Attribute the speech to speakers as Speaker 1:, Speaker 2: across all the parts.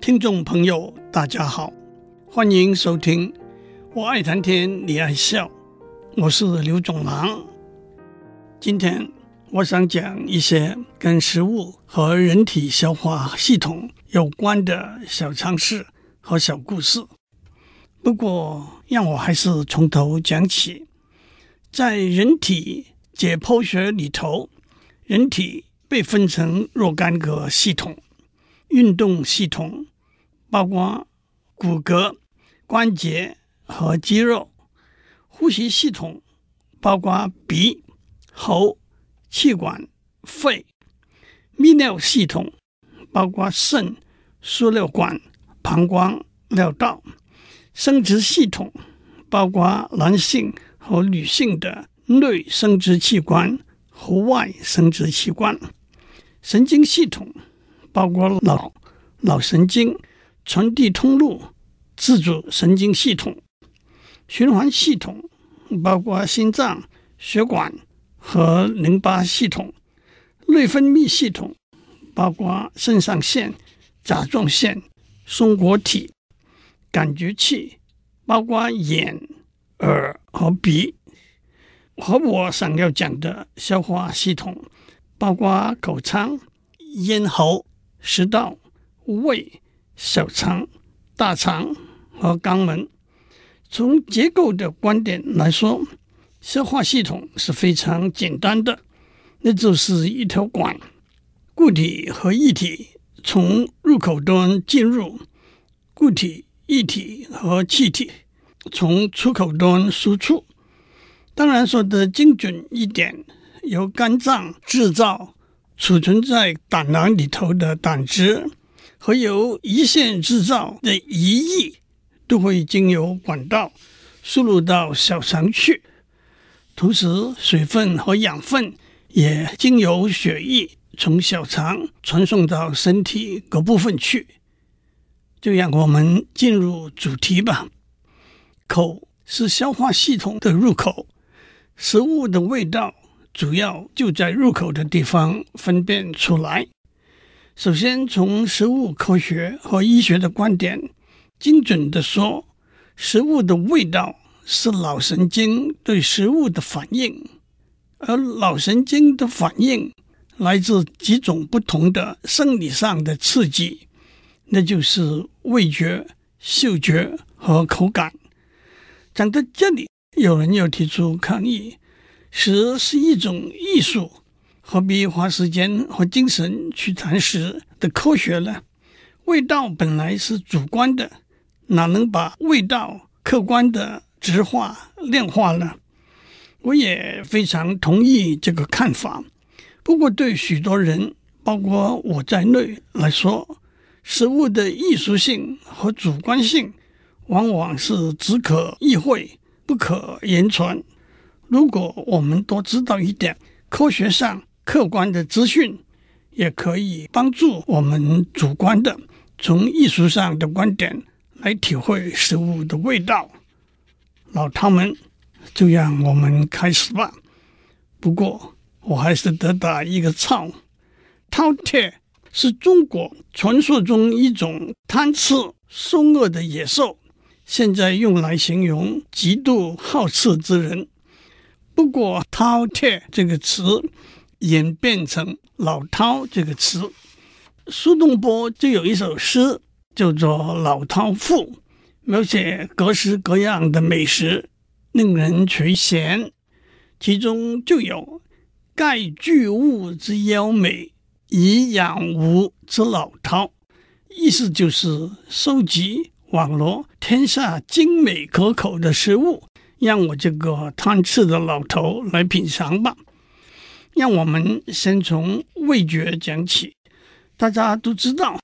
Speaker 1: 听众朋友，大家好，欢迎收听《我爱谈天，你爱笑》，我是刘总郎。今天我想讲一些跟食物和人体消化系统有关的小常识和小故事。不过，让我还是从头讲起。在人体解剖学里头，人体被分成若干个系统：运动系统。包括骨骼、关节和肌肉；呼吸系统包括鼻、喉、气管、肺；泌尿系统包括肾、输尿管、膀胱、尿道；生殖系统包括男性和女性的内生殖器官和外生殖器官；神经系统包括脑、脑神经。传递通路、自主神经系统、循环系统包括心脏、血管和淋巴系统；内分泌系统包括肾上腺、甲状腺、松果体；感觉器包括眼、耳和鼻；和我想要讲的消化系统包括口腔、咽喉、食道、胃。小肠、大肠和肛门，从结构的观点来说，消化系统是非常简单的，那就是一条管，固体和液体从入口端进入，固体、液体和气体从出口端输出。当然说的精准一点，由肝脏制造储存在胆囊里头的胆汁。和由胰腺制造的胰液都会经由管道输入到小肠去，同时水分和养分也经由血液从小肠传送到身体各部分去。就让我们进入主题吧。口是消化系统的入口，食物的味道主要就在入口的地方分辨出来。首先，从食物科学和医学的观点，精准地说，食物的味道是脑神经对食物的反应，而脑神经的反应来自几种不同的生理上的刺激，那就是味觉、嗅觉和口感。讲到这里，有人又提出抗议：食是一种艺术。何必花时间和精神去谈食的科学呢？味道本来是主观的，哪能把味道客观的直化、量化呢？我也非常同意这个看法。不过，对许多人，包括我在内来说，食物的艺术性和主观性往往是只可意会，不可言传。如果我们多知道一点科学上，客观的资讯也可以帮助我们主观的从艺术上的观点来体会食物的味道。老汤们，就让我们开始吧。不过我还是得打一个岔。饕餮是中国传说中一种贪吃凶恶的野兽，现在用来形容极度好吃之人。不过饕餮这个词。演变成老饕这个词，苏东坡就有一首诗叫做《老饕赋》，描写各式各样的美食，令人垂涎。其中就有“盖巨物之妖美，以养吾之老饕”，意思就是收集网罗天下精美可口的食物，让我这个贪吃的老头来品尝吧。让我们先从味觉讲起。大家都知道，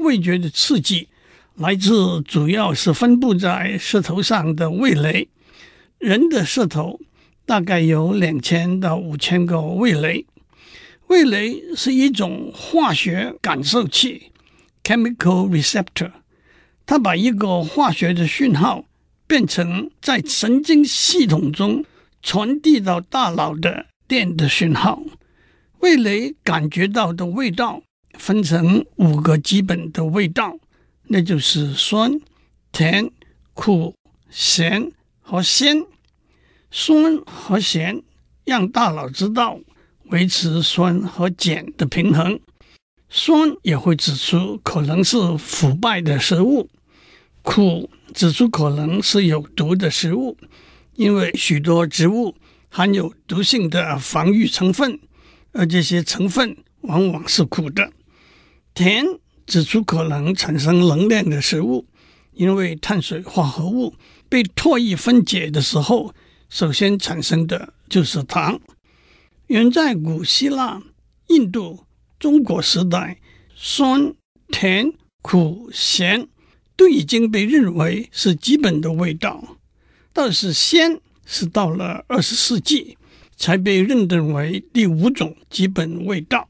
Speaker 1: 味觉的刺激来自主要是分布在舌头上的味蕾。人的舌头大概有两千到五千个味蕾。味蕾是一种化学感受器 （chemical receptor），它把一个化学的讯号变成在神经系统中传递到大脑的。电的讯号，味蕾感觉到的味道分成五个基本的味道，那就是酸、甜、苦、咸和鲜。酸和咸让大脑知道维持酸和碱的平衡。酸也会指出可能是腐败的食物，苦指出可能是有毒的食物，因为许多植物含有毒性的防御成分，而这些成分往往是苦的。甜指出可能产生能量的食物，因为碳水化合物被唾液分解的时候，首先产生的就是糖。远在古希腊、印度。中国时代，酸、甜、苦、咸都已经被认为是基本的味道，倒是鲜是到了二十世纪才被认定为第五种基本味道。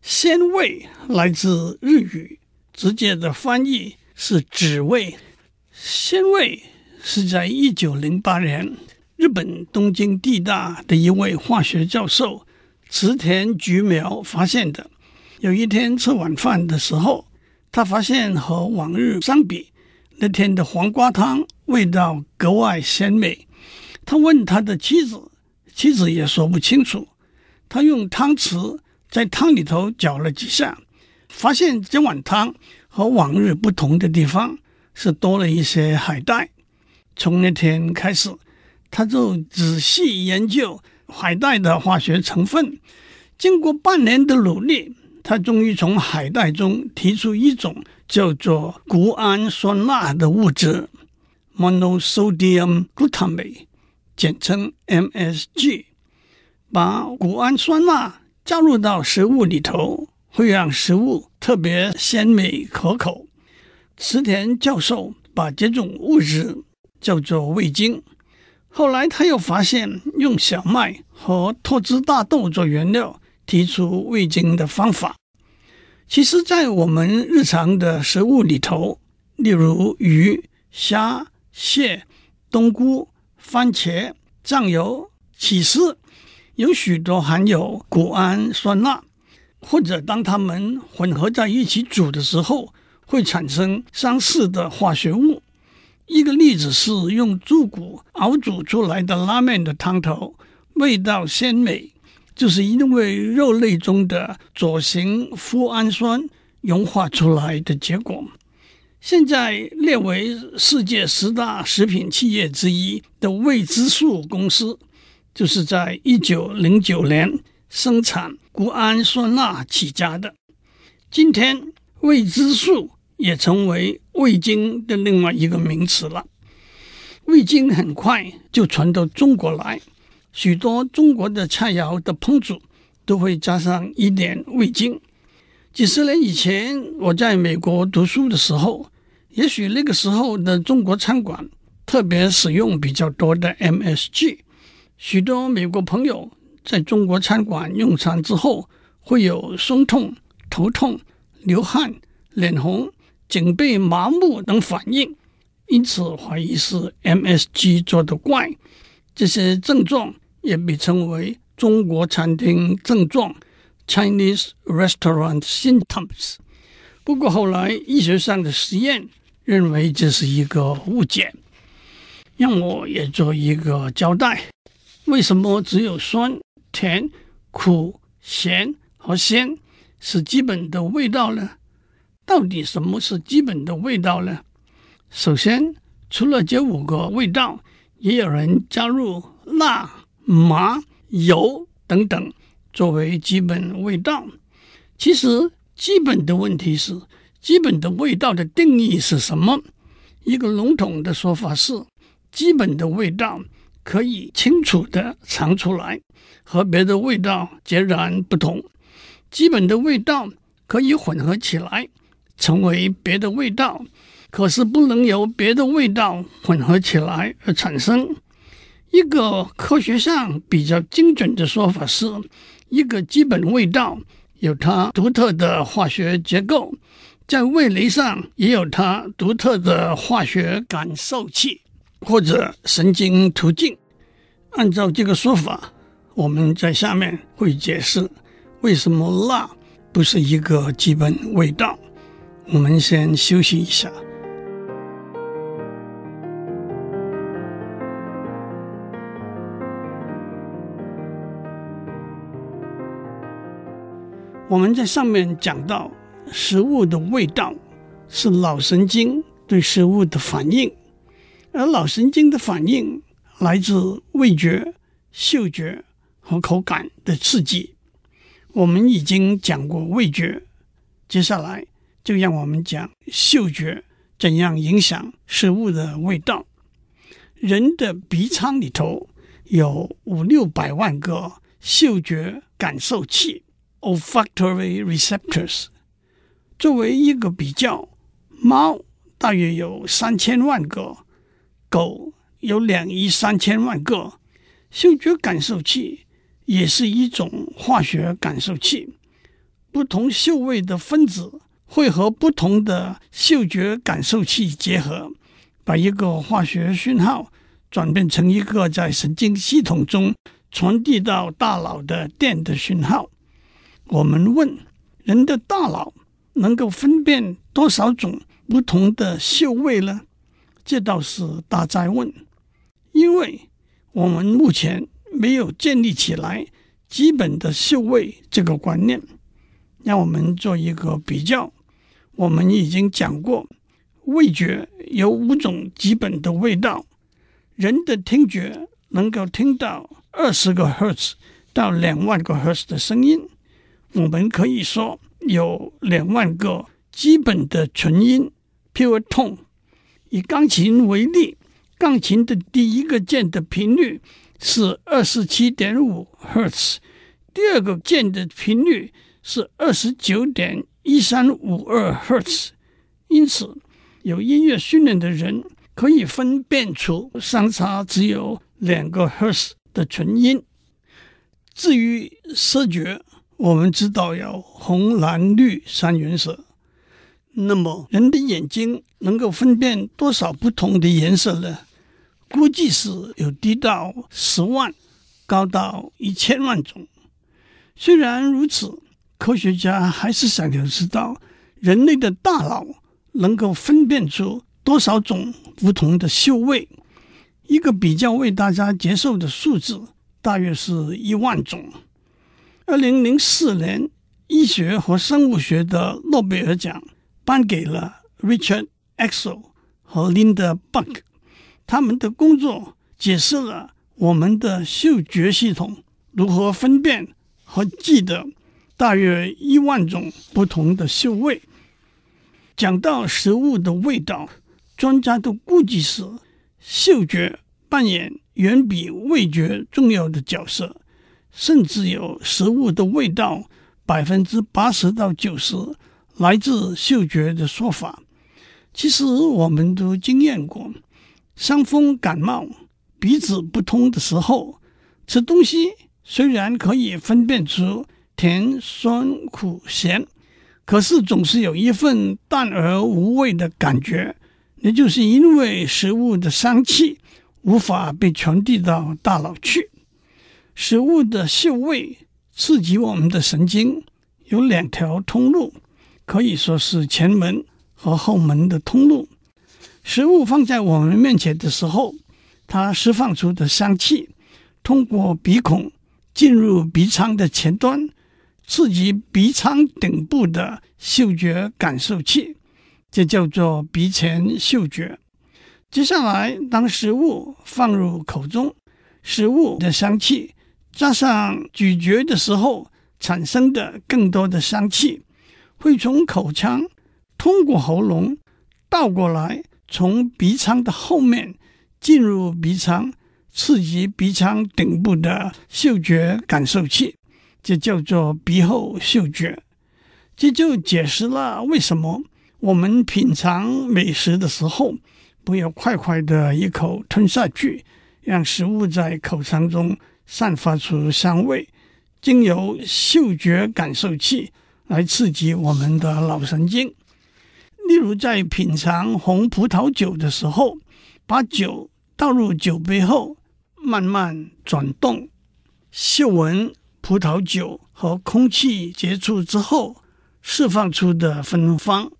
Speaker 1: 鲜味来自日语，直接的翻译是旨味。鲜味是在一九零八年，日本东京地大的一位化学教授。池田菊苗发现的。有一天吃晚饭的时候，他发现和往日相比，那天的黄瓜汤味道格外鲜美。他问他的妻子，妻子也说不清楚。他用汤匙在汤里头搅了几下，发现这碗汤和往日不同的地方是多了一些海带。从那天开始，他就仔细研究。海带的化学成分，经过半年的努力，他终于从海带中提出一种叫做谷氨酸钠的物质 （monosodium glutamate），简称 MSG。把谷氨酸钠加入到食物里头，会让食物特别鲜美可口。池田教授把这种物质叫做味精。后来，他又发现用小麦和脱脂大豆做原料提出味精的方法。其实，在我们日常的食物里头，例如鱼、虾、蟹、冬菇、番茄、酱油、起司，有许多含有谷氨酸钠，或者当它们混合在一起煮的时候，会产生相似的化学物。一个例子是用猪骨熬煮出来的拉面的汤头，味道鲜美，就是因为肉类中的左型麸氨酸融化出来的结果。现在列为世界十大食品企业之一的味之素公司，就是在一九零九年生产谷氨酸钠起家的。今天味之素。也成为味精的另外一个名词了。味精很快就传到中国来，许多中国的菜肴的烹煮都会加上一点味精。几十年以前，我在美国读书的时候，也许那个时候的中国餐馆特别使用比较多的 MSG。许多美国朋友在中国餐馆用餐之后，会有胸痛、头痛、流汗、脸红。颈背麻木等反应，因此怀疑是 MSG 做的怪。这些症状也被称为中国餐厅症状 （Chinese Restaurant Symptoms）。不过后来医学上的实验认为这是一个误解。让我也做一个交代：为什么只有酸、甜、苦、咸和鲜是基本的味道呢？到底什么是基本的味道呢？首先，除了这五个味道，也有人加入辣、麻、油等等作为基本味道。其实，基本的问题是，基本的味道的定义是什么？一个笼统的说法是，基本的味道可以清楚地尝出来，和别的味道截然不同。基本的味道可以混合起来。成为别的味道，可是不能由别的味道混合起来而产生。一个科学上比较精准的说法是，一个基本味道有它独特的化学结构，在味蕾上也有它独特的化学感受器或者神经途径。按照这个说法，我们在下面会解释为什么辣不是一个基本味道。我们先休息一下。我们在上面讲到，食物的味道是脑神经对食物的反应，而脑神经的反应来自味觉、嗅觉和口感的刺激。我们已经讲过味觉，接下来就让我们讲嗅觉怎样影响食物的味道。人的鼻腔里头有五六百万个嗅觉感受器。Olfactory receptors，作为一个比较，猫大约有三千万个，狗有两亿三千万个。嗅觉感受器也是一种化学感受器，不同嗅味的分子会和不同的嗅觉感受器结合，把一个化学讯号转变成一个在神经系统中传递到大脑的电的讯号。我们问人的大脑能够分辨多少种不同的嗅味呢？这倒是大哉问，因为我们目前没有建立起来基本的嗅味这个观念。让我们做一个比较，我们已经讲过，味觉有五种基本的味道，人的听觉能够听到二十个赫兹到两万个赫兹的声音。我们可以说有两万个基本的纯音 （pure tone）。以钢琴为例，钢琴的第一个键的频率是二十七点五赫兹，第二个键的频率是二十九点一三五二赫兹。因此，有音乐训练的人可以分辨出相差只有两个赫兹的纯音。至于视觉，我们知道有红、蓝、绿三原色，那么人的眼睛能够分辨多少不同的颜色呢？估计是有低到十万，高到一千万种。虽然如此，科学家还是想要知道人类的大脑能够分辨出多少种不同的嗅味。一个比较为大家接受的数字，大约是一万种。二零零四年，医学和生物学的诺贝尔奖颁给了 Richard Axel 和 Linda Buck。他们的工作解释了我们的嗅觉系统如何分辨和记得大约一万种不同的嗅味。讲到食物的味道，专家都估计是嗅觉扮演远比味觉重要的角色。甚至有食物的味道百分之八十到九十来自嗅觉的说法。其实我们都经验过，伤风感冒、鼻子不通的时候，吃东西虽然可以分辨出甜、酸、苦、咸，可是总是有一份淡而无味的感觉，也就是因为食物的香气无法被传递到大脑去。食物的嗅味刺激我们的神经，有两条通路，可以说是前门和后门的通路。食物放在我们面前的时候，它释放出的香气，通过鼻孔进入鼻腔的前端，刺激鼻腔顶部的嗅觉感受器，这叫做鼻前嗅觉。接下来，当食物放入口中，食物的香气。加上咀嚼的时候产生的更多的香气，会从口腔通过喉咙倒过来，从鼻腔的后面进入鼻腔，刺激鼻腔顶部的嗅觉感受器，这叫做鼻后嗅觉。这就解释了为什么我们品尝美食的时候，不要快快的一口吞下去，让食物在口腔中。散发出香味，经由嗅觉感受器来刺激我们的脑神经。例如，在品尝红葡萄酒的时候，把酒倒入酒杯后，慢慢转动，嗅闻葡萄酒和空气接触之后释放出的芬芳。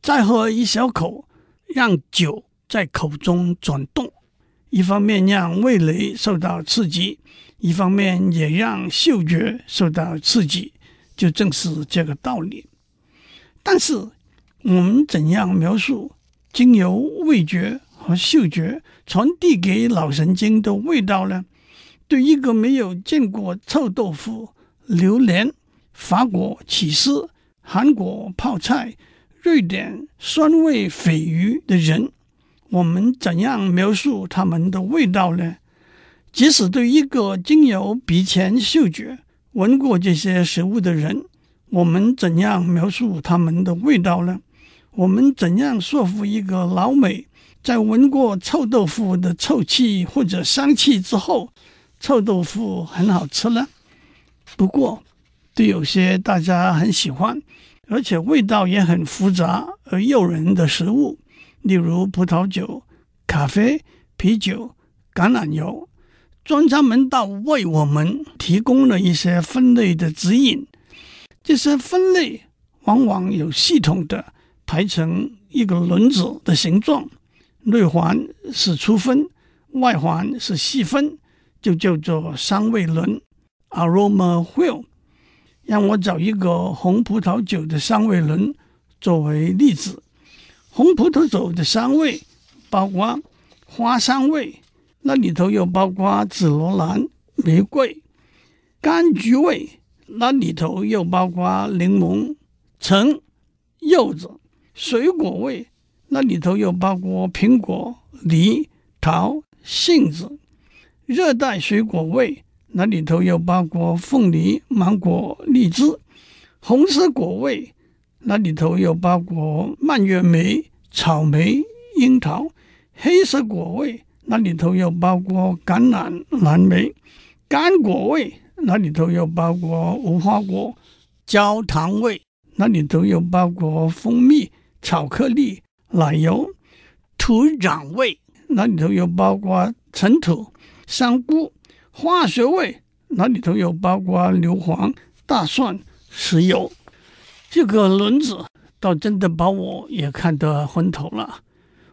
Speaker 1: 再喝一小口，让酒在口中转动，一方面让味蕾受到刺激，一方面也让嗅觉受到刺激，就正是这个道理。但是，我们怎样描述经由味觉和嗅觉传递给脑神经的味道呢？对一个没有见过臭豆腐、榴莲、法国起司、韩国泡菜、瑞典酸味鲱鱼的人，我们怎样描述它们的味道呢？即使对一个经由鼻前嗅觉闻过这些食物的人，我们怎样描述它们的味道呢？我们怎样说服一个老美，在闻过臭豆腐的臭气或者香气之后，臭豆腐很好吃呢？不过，对有些大家很喜欢，而且味道也很复杂而诱人的食物，例如葡萄酒、咖啡、啤酒、橄榄油，专家们倒为我们提供了一些分类的指引。这些分类往往有系统的排成一个轮子的形状，内环是粗分，外环是细分。就叫做香味轮 （aroma wheel）。让我找一个红葡萄酒的香味轮作为例子。红葡萄酒的香味包括花香味，那里头又包括紫罗兰、玫瑰；柑橘味，那里头又包括柠檬、橙、柚子；水果味，那里头又包括苹果、梨、桃、杏子。热带水果味，那里头又包括凤梨、芒果、荔枝；红色果味，那里头有包括蔓越莓、草莓、樱桃；黑色果味，那里头有包括橄榄、蓝莓；干果味，那里头有包括无花果；焦糖味，那里头有包括蜂蜜、巧克力、奶油；土壤味，那里头有包括尘土。香菇、化学味，那里头有包括硫磺、大蒜、石油。这个轮子倒真的把我也看得昏头了。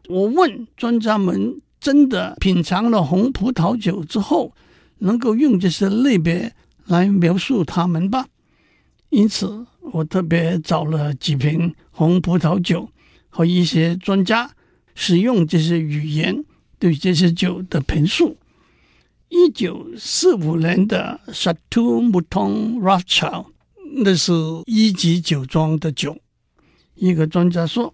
Speaker 1: 我问专家们，真的品尝了红葡萄酒之后，能够用这些类别来描述它们吧？因此，我特别找了几瓶红葡萄酒和一些专家，使用这些语言对这些酒的评述。一九四五年的 Chateau Mouton Rothschild，那是一级酒庄的酒。一个专家说，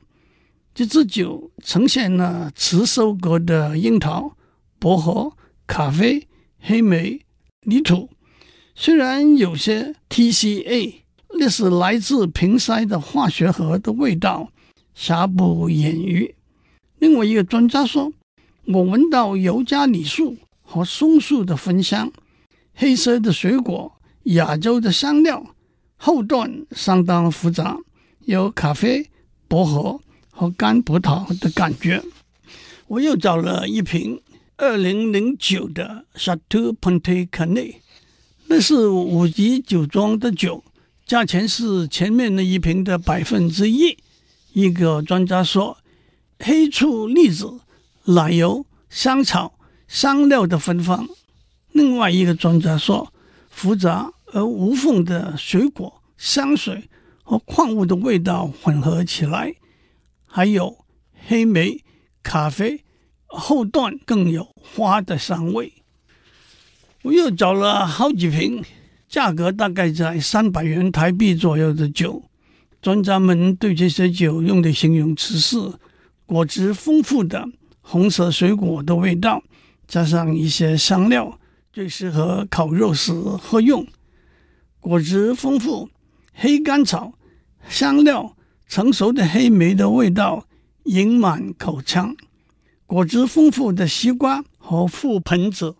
Speaker 1: 这支酒呈现了迟收割的樱桃、薄荷、咖啡、黑莓、泥土。虽然有些 TCA，那是来自瓶塞的化学盒的味道，瑕不掩瑜。另外一个专家说，我闻到尤加利树。和松树的芬香，黑色的水果，亚洲的香料，后段相当复杂，有咖啡、薄荷和干葡萄的感觉。我又找了一瓶二零零九的 Chateau p o n t e c a n e 那是五级酒庄的酒，价钱是前面那一瓶的百分之一。一个专家说，黑醋栗子、奶油、香草。香料的芬芳。另外一个专家说，复杂而无缝的水果、香水和矿物的味道混合起来，还有黑莓、咖啡，后段更有花的香味。我又找了好几瓶，价格大概在三百元台币左右的酒。专家们对这些酒用的形容词是：果汁丰富的红色水果的味道。加上一些香料，最适合烤肉时喝用。果汁丰富，黑甘草、香料、成熟的黑莓的味道盈满口腔。果汁丰富的西瓜和覆盆子，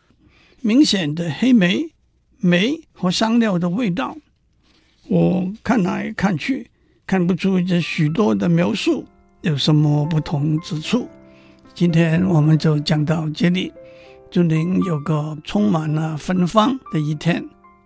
Speaker 1: 明显的黑莓、莓和香料的味道。我看来看去，看不出这许多的描述有什么不同之处。今天我们就讲到这里。祝您有个充满了芬芳的一天，